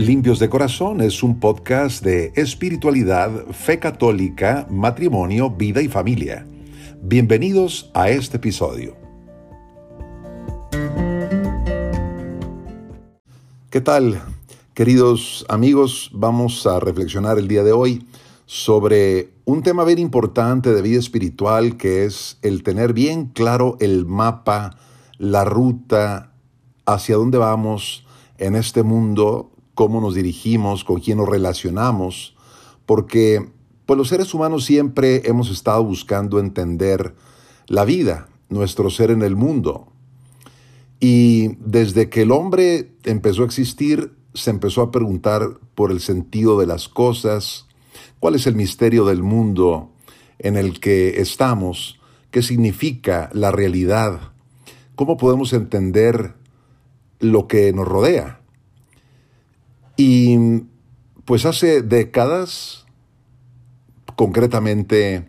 Limpios de Corazón es un podcast de espiritualidad, fe católica, matrimonio, vida y familia. Bienvenidos a este episodio. ¿Qué tal? Queridos amigos, vamos a reflexionar el día de hoy sobre un tema bien importante de vida espiritual que es el tener bien claro el mapa, la ruta, hacia dónde vamos en este mundo, cómo nos dirigimos, con quién nos relacionamos, porque pues los seres humanos siempre hemos estado buscando entender la vida, nuestro ser en el mundo. Y desde que el hombre empezó a existir, se empezó a preguntar por el sentido de las cosas, cuál es el misterio del mundo en el que estamos, qué significa la realidad, cómo podemos entender lo que nos rodea. Y pues hace décadas, concretamente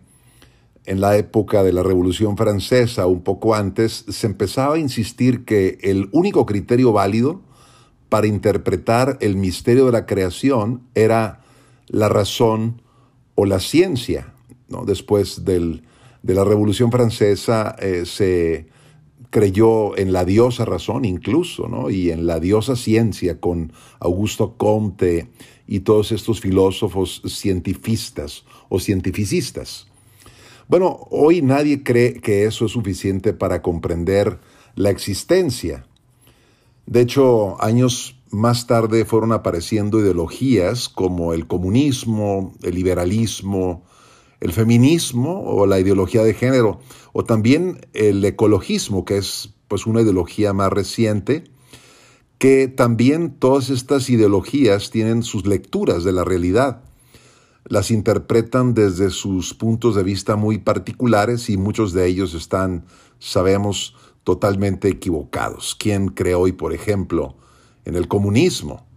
en la época de la Revolución Francesa, un poco antes, se empezaba a insistir que el único criterio válido para interpretar el misterio de la creación era la razón o la ciencia. ¿no? Después del, de la Revolución Francesa eh, se creyó en la diosa razón incluso, ¿no? Y en la diosa ciencia con Augusto Comte y todos estos filósofos cientifistas o cientificistas. Bueno, hoy nadie cree que eso es suficiente para comprender la existencia. De hecho, años más tarde fueron apareciendo ideologías como el comunismo, el liberalismo, el feminismo o la ideología de género, o también el ecologismo, que es pues una ideología más reciente, que también todas estas ideologías tienen sus lecturas de la realidad. Las interpretan desde sus puntos de vista muy particulares y muchos de ellos están, sabemos, totalmente equivocados. ¿Quién cree hoy, por ejemplo, en el comunismo,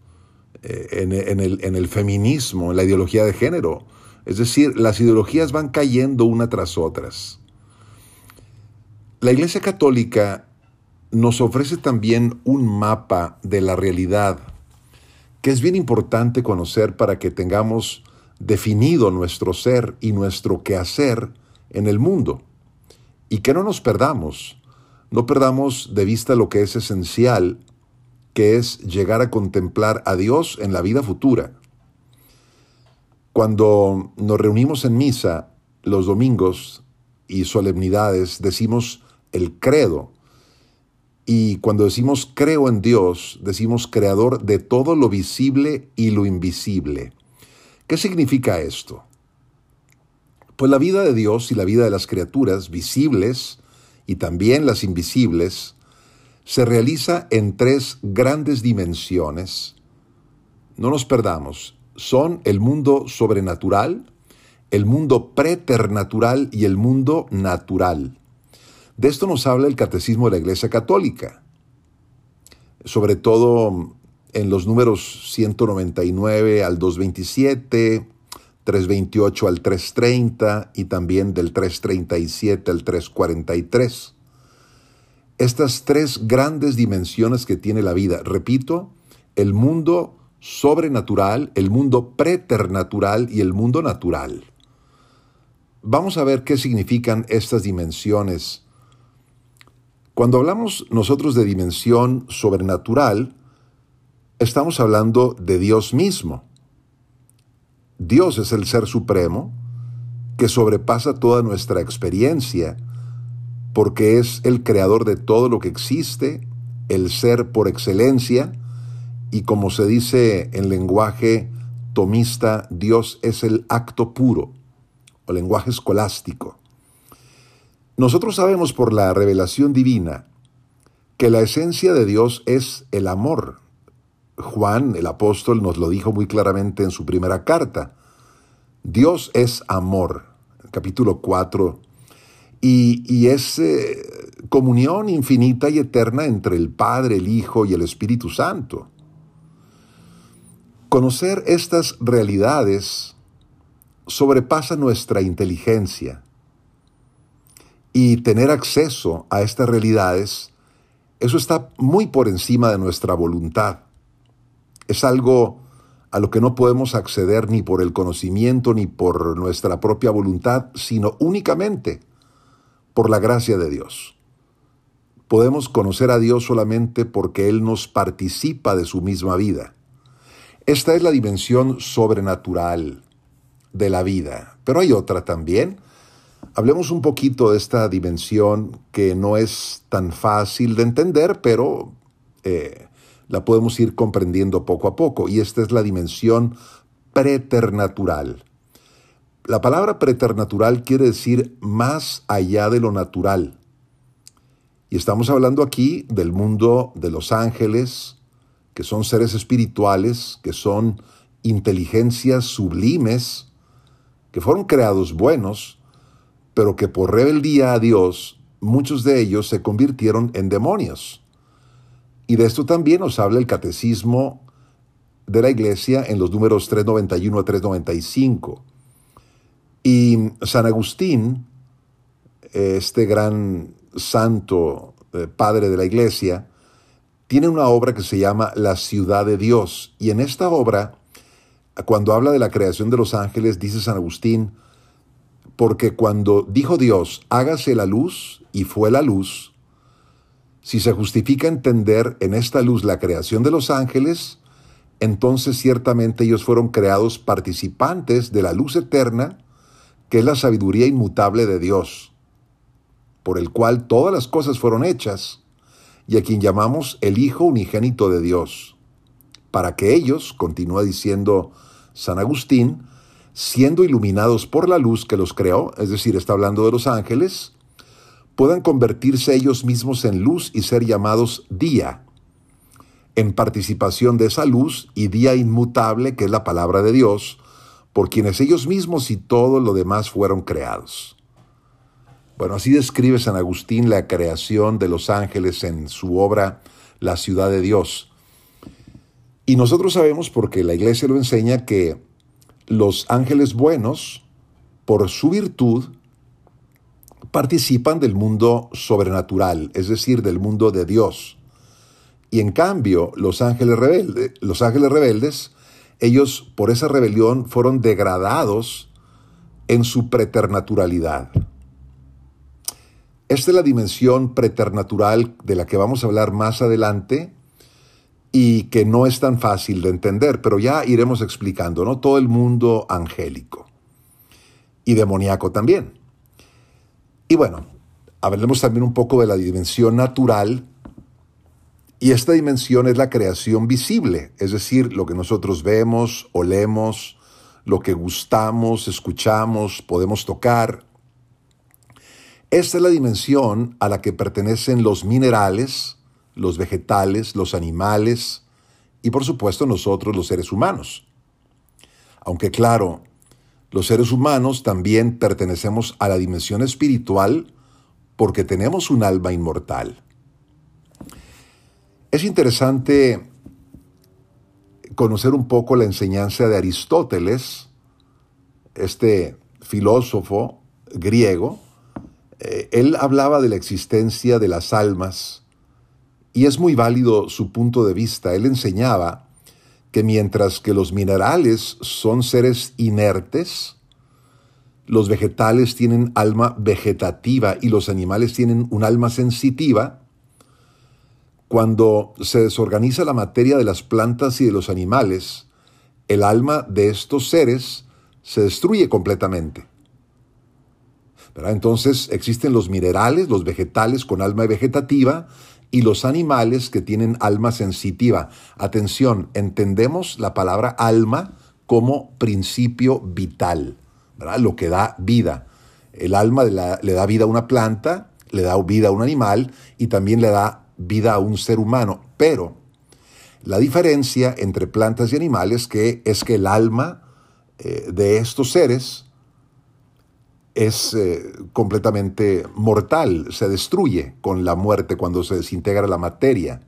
eh, en, el, en el feminismo, en la ideología de género? Es decir, las ideologías van cayendo una tras otras. La Iglesia Católica nos ofrece también un mapa de la realidad que es bien importante conocer para que tengamos definido nuestro ser y nuestro quehacer en el mundo y que no nos perdamos, no perdamos de vista lo que es esencial, que es llegar a contemplar a Dios en la vida futura cuando nos reunimos en misa los domingos y solemnidades, decimos el credo. Y cuando decimos creo en Dios, decimos creador de todo lo visible y lo invisible. ¿Qué significa esto? Pues la vida de Dios y la vida de las criaturas visibles y también las invisibles se realiza en tres grandes dimensiones. No nos perdamos, son el mundo sobrenatural, el mundo preternatural y el mundo natural. De esto nos habla el Catecismo de la Iglesia Católica, sobre todo en los números 199 al 227, 328 al 330 y también del 337 al 343. Estas tres grandes dimensiones que tiene la vida, repito, el mundo sobrenatural, el mundo preternatural y el mundo natural. Vamos a ver qué significan estas dimensiones. Cuando hablamos nosotros de dimensión sobrenatural, estamos hablando de Dios mismo. Dios es el ser supremo que sobrepasa toda nuestra experiencia, porque es el creador de todo lo que existe, el ser por excelencia, y como se dice en lenguaje tomista, Dios es el acto puro, o lenguaje escolástico. Nosotros sabemos por la revelación divina que la esencia de Dios es el amor. Juan, el apóstol, nos lo dijo muy claramente en su primera carta. Dios es amor, capítulo 4, y, y es eh, comunión infinita y eterna entre el Padre, el Hijo y el Espíritu Santo. Conocer estas realidades sobrepasa nuestra inteligencia y tener acceso a estas realidades, eso está muy por encima de nuestra voluntad. Es algo a lo que no podemos acceder ni por el conocimiento ni por nuestra propia voluntad, sino únicamente por la gracia de Dios. Podemos conocer a Dios solamente porque Él nos participa de su misma vida. Esta es la dimensión sobrenatural de la vida, pero hay otra también. Hablemos un poquito de esta dimensión que no es tan fácil de entender, pero eh, la podemos ir comprendiendo poco a poco, y esta es la dimensión preternatural. La palabra preternatural quiere decir más allá de lo natural. Y estamos hablando aquí del mundo de los ángeles, que son seres espirituales, que son inteligencias sublimes, que fueron creados buenos, pero que por rebeldía a Dios, muchos de ellos se convirtieron en demonios. Y de esto también nos habla el catecismo de la iglesia en los números 391 a 395. Y San Agustín, este gran santo eh, padre de la iglesia, tiene una obra que se llama La ciudad de Dios. Y en esta obra, cuando habla de la creación de los ángeles, dice San Agustín, porque cuando dijo Dios, hágase la luz, y fue la luz, si se justifica entender en esta luz la creación de los ángeles, entonces ciertamente ellos fueron creados participantes de la luz eterna, que es la sabiduría inmutable de Dios, por el cual todas las cosas fueron hechas, y a quien llamamos el Hijo unigénito de Dios, para que ellos, continúa diciendo San Agustín, siendo iluminados por la luz que los creó, es decir, está hablando de los ángeles, puedan convertirse ellos mismos en luz y ser llamados día, en participación de esa luz y día inmutable que es la palabra de Dios, por quienes ellos mismos y todo lo demás fueron creados. Bueno, así describe San Agustín la creación de los ángeles en su obra La ciudad de Dios. Y nosotros sabemos, porque la iglesia lo enseña, que los ángeles buenos, por su virtud, participan del mundo sobrenatural, es decir, del mundo de Dios. Y en cambio, los ángeles, rebeldes, los ángeles rebeldes, ellos por esa rebelión fueron degradados en su preternaturalidad. Esta es la dimensión preternatural de la que vamos a hablar más adelante y que no es tan fácil de entender, pero ya iremos explicando, ¿no? Todo el mundo angélico y demoníaco también. Y bueno, hablemos también un poco de la dimensión natural. Y esta dimensión es la creación visible, es decir, lo que nosotros vemos, olemos, lo que gustamos, escuchamos, podemos tocar. Esta es la dimensión a la que pertenecen los minerales, los vegetales, los animales y por supuesto nosotros los seres humanos. Aunque claro, los seres humanos también pertenecemos a la dimensión espiritual porque tenemos un alma inmortal. Es interesante conocer un poco la enseñanza de Aristóteles, este filósofo griego. Eh, él hablaba de la existencia de las almas y es muy válido su punto de vista. Él enseñaba que mientras que los minerales son seres inertes, los vegetales tienen alma vegetativa y los animales tienen un alma sensitiva, cuando se desorganiza la materia de las plantas y de los animales, el alma de estos seres se destruye completamente. Entonces existen los minerales, los vegetales con alma vegetativa y los animales que tienen alma sensitiva. Atención, entendemos la palabra alma como principio vital, ¿verdad? lo que da vida. El alma le da vida a una planta, le da vida a un animal y también le da vida a un ser humano. Pero la diferencia entre plantas y animales que es que el alma eh, de estos seres es eh, completamente mortal, se destruye con la muerte cuando se desintegra la materia.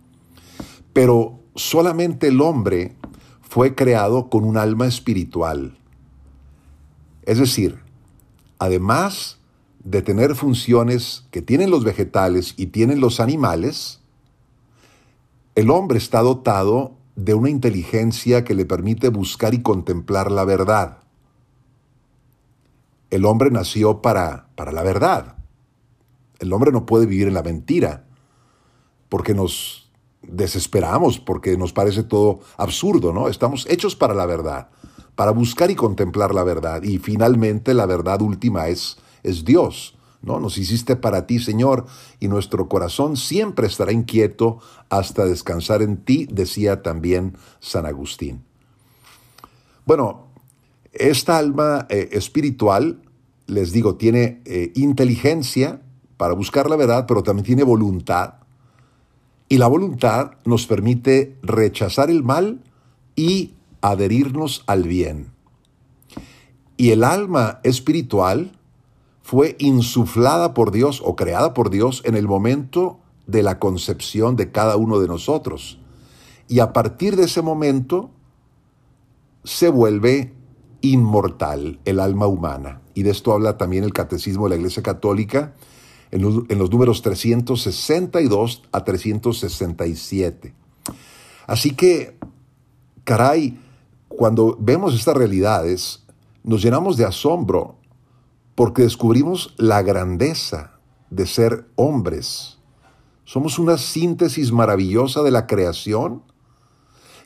Pero solamente el hombre fue creado con un alma espiritual. Es decir, además de tener funciones que tienen los vegetales y tienen los animales, el hombre está dotado de una inteligencia que le permite buscar y contemplar la verdad. El hombre nació para, para la verdad. El hombre no puede vivir en la mentira porque nos desesperamos, porque nos parece todo absurdo, ¿no? Estamos hechos para la verdad, para buscar y contemplar la verdad. Y finalmente la verdad última es, es Dios. ¿no? Nos hiciste para ti, Señor, y nuestro corazón siempre estará inquieto hasta descansar en ti, decía también San Agustín. Bueno, esta alma eh, espiritual, les digo, tiene eh, inteligencia para buscar la verdad, pero también tiene voluntad. Y la voluntad nos permite rechazar el mal y adherirnos al bien. Y el alma espiritual fue insuflada por Dios o creada por Dios en el momento de la concepción de cada uno de nosotros. Y a partir de ese momento se vuelve inmortal el alma humana. Y de esto habla también el Catecismo de la Iglesia Católica en los, números 362 a 367. Así que, caray, cuando vemos estas realidades, nos llenamos de asombro porque descubrimos la grandeza de ser hombres. Somos una síntesis maravillosa de la creación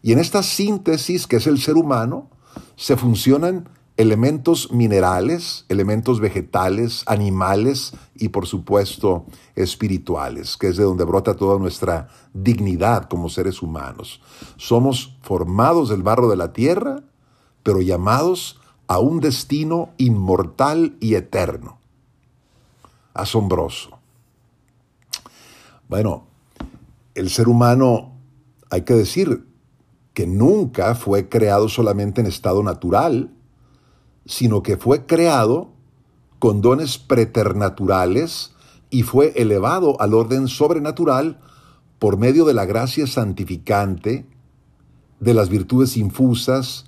y en esta síntesis que es el ser humano se funcionan elementos minerales, elementos vegetales, animales y por supuesto espirituales, que es de donde brota toda nuestra dignidad como seres humanos. Somos formados del barro de la tierra, pero llamados a un destino inmortal y eterno. Asombroso. Bueno, el ser humano, hay que decir que nunca fue creado solamente en estado natural, sino que fue creado con dones preternaturales y fue elevado al orden sobrenatural por medio de la gracia santificante, de las virtudes infusas,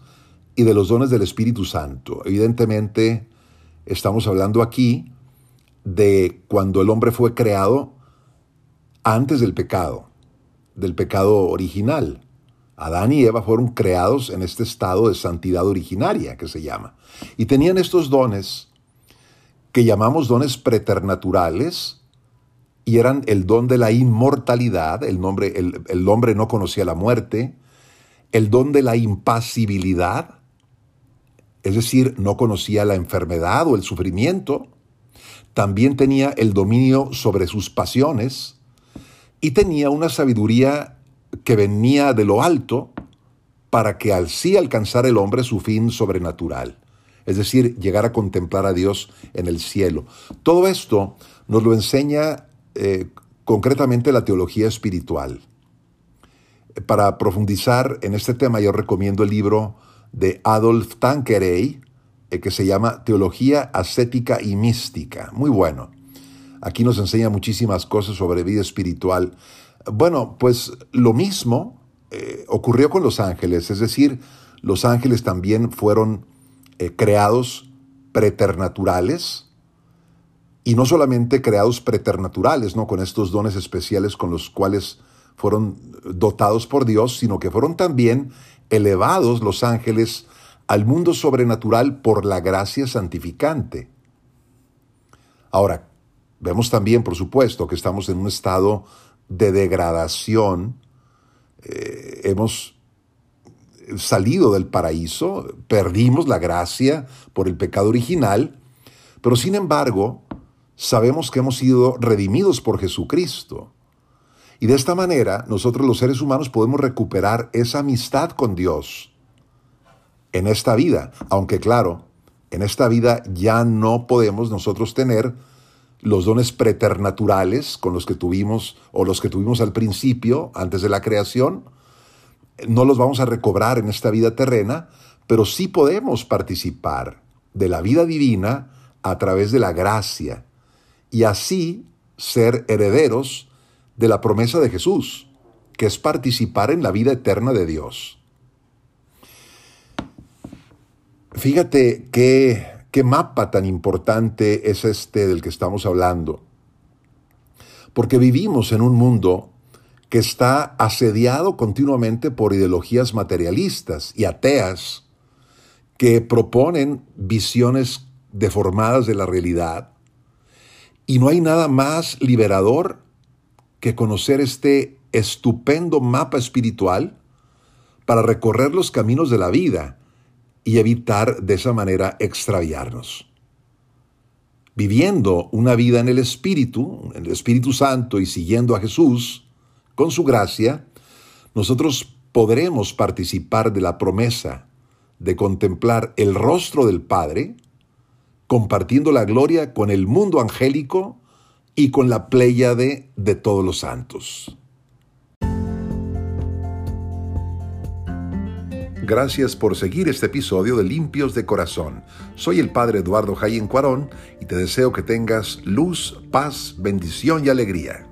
y de los dones del Espíritu Santo. Evidentemente, estamos hablando aquí de cuando el hombre fue creado antes del pecado, del pecado original. Adán y Eva fueron creados en este estado de santidad originaria que se llama. Y tenían estos dones que llamamos dones preternaturales y eran el don de la inmortalidad, el, nombre, el, el hombre no conocía la muerte, el don de la impasibilidad, es decir, no conocía la enfermedad o el sufrimiento, también tenía el dominio sobre sus pasiones y tenía una sabiduría que venía de lo alto para que al sí alcanzara el hombre su fin sobrenatural, es decir, llegar a contemplar a Dios en el cielo. Todo esto nos lo enseña eh, concretamente la teología espiritual. Para profundizar en este tema yo recomiendo el libro de Adolf Tanqueray, eh, que se llama Teología Ascética y Mística. Muy bueno. Aquí nos enseña muchísimas cosas sobre vida espiritual. Bueno, pues lo mismo eh, ocurrió con los ángeles, es decir, los ángeles también fueron eh, creados preternaturales y no solamente creados preternaturales, ¿no? Con estos dones especiales con los cuales fueron dotados por Dios, sino que fueron también elevados los ángeles al mundo sobrenatural por la gracia santificante. Ahora, vemos también, por supuesto, que estamos en un estado de degradación. Eh, hemos salido del paraíso, perdimos la gracia por el pecado original, pero sin embargo, sabemos que hemos sido redimidos por Jesucristo. Y de esta manera nosotros los seres humanos podemos recuperar esa amistad con Dios en esta vida, aunque claro, en esta vida ya no podemos nosotros tener los dones preternaturales con los que tuvimos o los que tuvimos al principio, antes de la creación, no los vamos a recobrar en esta vida terrena, pero sí podemos participar de la vida divina a través de la gracia y así ser herederos de la promesa de Jesús, que es participar en la vida eterna de Dios. Fíjate qué, qué mapa tan importante es este del que estamos hablando, porque vivimos en un mundo que está asediado continuamente por ideologías materialistas y ateas que proponen visiones deformadas de la realidad. Y no hay nada más liberador que conocer este estupendo mapa espiritual para recorrer los caminos de la vida y evitar de esa manera extraviarnos. Viviendo una vida en el Espíritu, en el Espíritu Santo y siguiendo a Jesús, con su gracia, nosotros podremos participar de la promesa de contemplar el rostro del Padre, compartiendo la gloria con el mundo angélico y con la pléyade de todos los santos. Gracias por seguir este episodio de Limpios de Corazón. Soy el Padre Eduardo Jayen Cuarón y te deseo que tengas luz, paz, bendición y alegría.